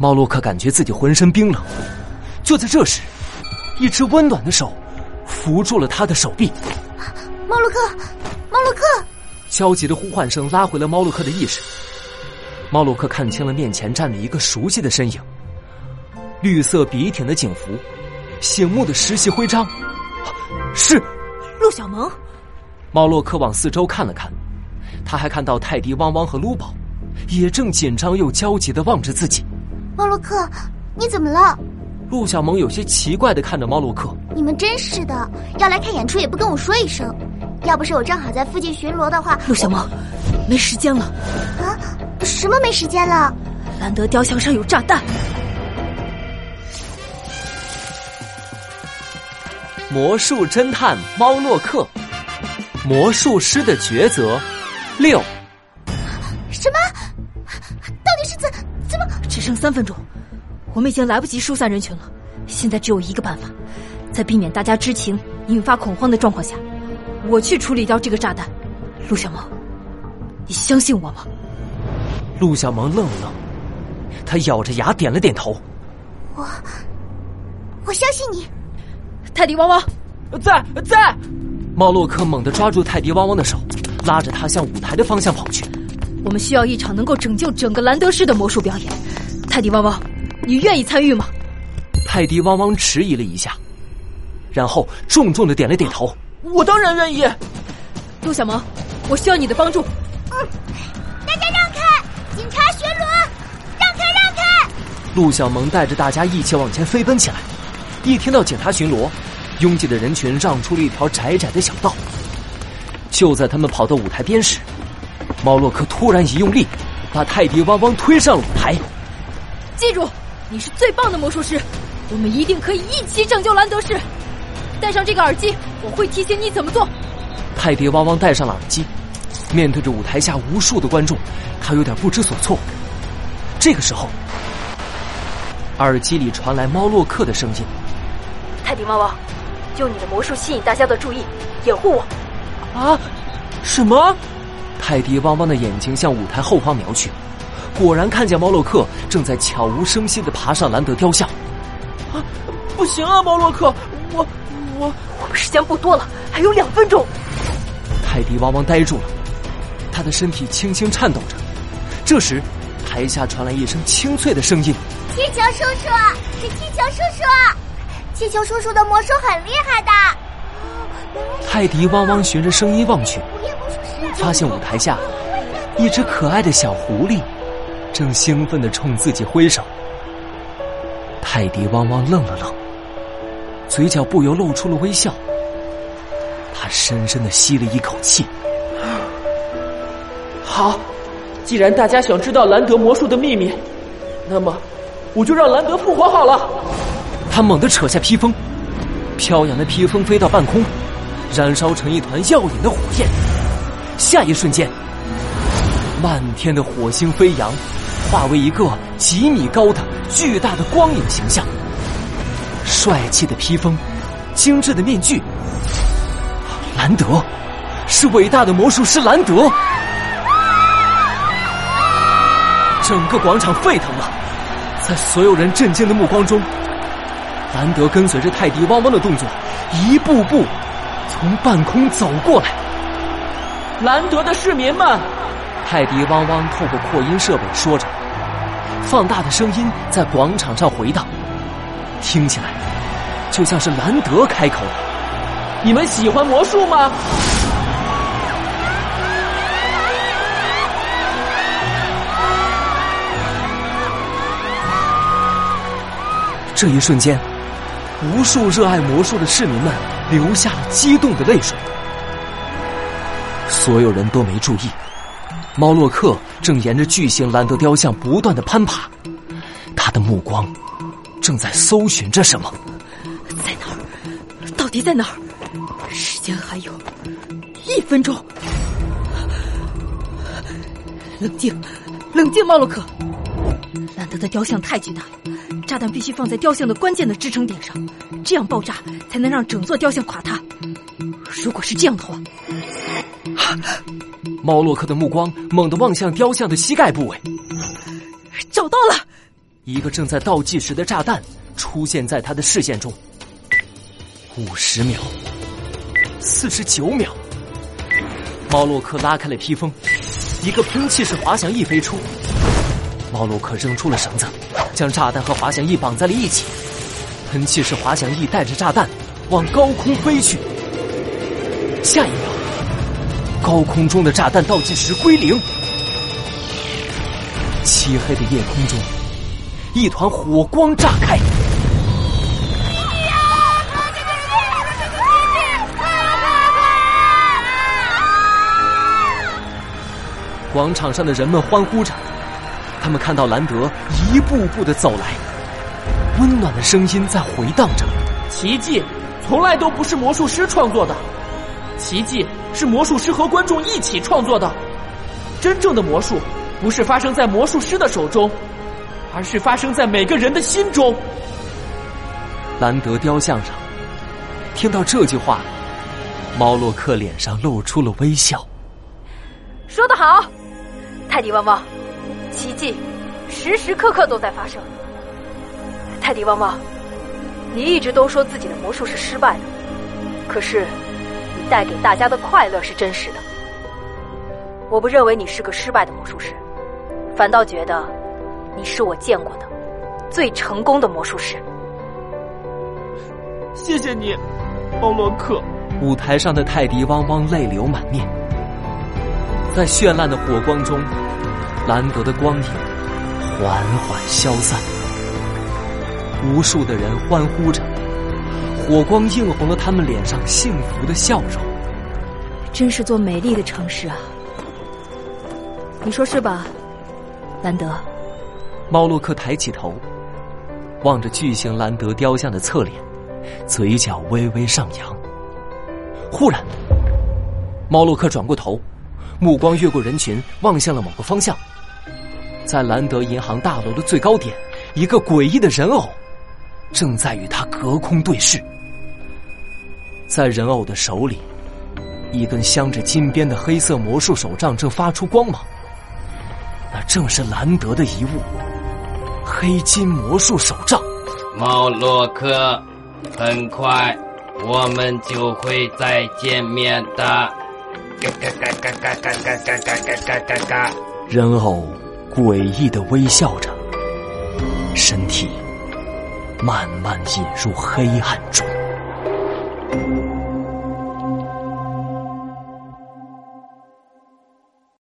猫洛克感觉自己浑身冰冷。就在这时，一只温暖的手扶住了他的手臂。猫洛克，猫洛克！焦急的呼唤声拉回了猫洛克的意识。猫洛克看清了面前站着一个熟悉的身影，绿色笔挺的警服，醒目的实习徽章，是陆小萌。猫洛克往四周看了看，他还看到泰迪汪汪和撸宝，也正紧张又焦急的望着自己。猫洛克，你怎么了？陆小萌有些奇怪的看着猫洛克。你们真是的，要来看演出也不跟我说一声，要不是我正好在附近巡逻的话，陆小萌，没时间了。啊？什么没时间了？兰德雕像上有炸弹。魔术侦探猫洛克，魔术师的抉择六。剩三分钟，我们已经来不及疏散人群了。现在只有一个办法，在避免大家知情、引发恐慌的状况下，我去处理掉这个炸弹。陆小萌，你相信我吗？陆小萌愣了愣，他咬着牙点了点头。我，我相信你。泰迪汪汪，在在。猫洛克猛地抓住泰迪汪汪的手，拉着他向舞台的方向跑去。我们需要一场能够拯救整个兰德市的魔术表演。泰迪汪汪，你愿意参与吗？泰迪汪汪迟疑了一下，然后重重的点了点头。我当然愿意。陆小萌，我需要你的帮助。嗯。大家让开警察巡逻，让开让开！陆小萌带着大家一起往前飞奔起来。一听到警察巡逻，拥挤的人群让出了一条窄窄的小道。就在他们跑到舞台边时，猫洛克突然一用力，把泰迪汪汪推上了舞台。记住，你是最棒的魔术师，我们一定可以一起拯救兰德市。戴上这个耳机，我会提醒你怎么做。泰迪汪汪戴上了耳机。面对着舞台下无数的观众，他有点不知所措。这个时候，耳机里传来猫洛克的声音：“泰迪猫汪，用你的魔术吸引大家的注意，掩护我。”啊？什么？泰迪汪汪的眼睛向舞台后方瞄去，果然看见猫洛克正在悄无声息的爬上兰德雕像。啊！不行啊，猫洛克，我我我们时间不多了，还有两分钟。泰迪汪汪呆住了。他的身体轻轻颤抖着，这时，台下传来一声清脆的声音：“气球叔叔，是气球叔叔，气球叔叔的魔术很厉害的。”泰迪汪汪循着声音望去，发现舞台下一只可爱的小狐狸正兴奋的冲自己挥手。泰迪汪汪愣了愣，嘴角不由露出了微笑。他深深的吸了一口气。好，既然大家想知道兰德魔术的秘密，那么我就让兰德复活好了。他猛地扯下披风，飘扬的披风飞到半空，燃烧成一团耀眼的火焰。下一瞬间，漫天的火星飞扬，化为一个几米高的巨大的光影形象。帅气的披风，精致的面具，兰德，是伟大的魔术师兰德。整个广场沸腾了，在所有人震惊的目光中，兰德跟随着泰迪汪汪的动作，一步步从半空走过来。兰德的市民们，泰迪汪汪透过扩音设备说着，放大的声音在广场上回荡，听起来就像是兰德开口：“你们喜欢魔术吗？”这一瞬间，无数热爱魔术的市民们流下了激动的泪水。所有人都没注意，猫洛克正沿着巨型兰德雕像不断的攀爬，他的目光正在搜寻着什么。在哪儿？到底在哪儿？时间还有一分钟。冷静，冷静，猫洛克。兰德的雕像太巨大了。炸弹必须放在雕像的关键的支撑点上，这样爆炸才能让整座雕像垮塌。如果是这样的话，猫洛克的目光猛地望向雕像的膝盖部位，找到了，一个正在倒计时的炸弹出现在他的视线中。五十秒，四十九秒，猫洛克拉开了披风，一个喷气式滑翔翼飞出。猫洛克扔出了绳子，将炸弹和滑翔翼绑在了一起。喷气式滑翔翼带着炸弹往高空飞去。下一秒，高空中的炸弹倒计时归零。漆黑的夜空中，一团火光炸开。广场上的人们欢呼着，他们看到兰德一步步的走来，温暖的声音在回荡着：“奇迹从来都不是魔术师创作的，奇迹是魔术师和观众一起创作的。真正的魔术不是发生在魔术师的手中，而是发生在每个人的心中。”兰德雕像上，听到这句话，猫洛克脸上露出了微笑。说得好。泰迪汪汪，奇迹时时刻刻都在发生。泰迪汪汪，你一直都说自己的魔术是失败的，可是你带给大家的快乐是真实的。我不认为你是个失败的魔术师，反倒觉得你是我见过的最成功的魔术师。谢谢你，奥洛克。舞台上的泰迪汪汪泪流满面。在绚烂的火光中，兰德的光影缓缓消散。无数的人欢呼着，火光映红了他们脸上幸福的笑容。真是座美丽的城市啊！你说是吧，兰德？猫洛克抬起头，望着巨型兰德雕像的侧脸，嘴角微微上扬。忽然，猫洛克转过头。目光越过人群，望向了某个方向，在兰德银行大楼的最高点，一个诡异的人偶正在与他隔空对视。在人偶的手里，一根镶着金边的黑色魔术手杖正发出光芒，那正是兰德的遗物——黑金魔术手杖。猫洛克，很快我们就会再见面的。嘎嘎嘎嘎嘎嘎嘎嘎嘎嘎嘎嘎嘎！人偶诡异的微笑着，身体慢慢引入黑暗中。Thank you.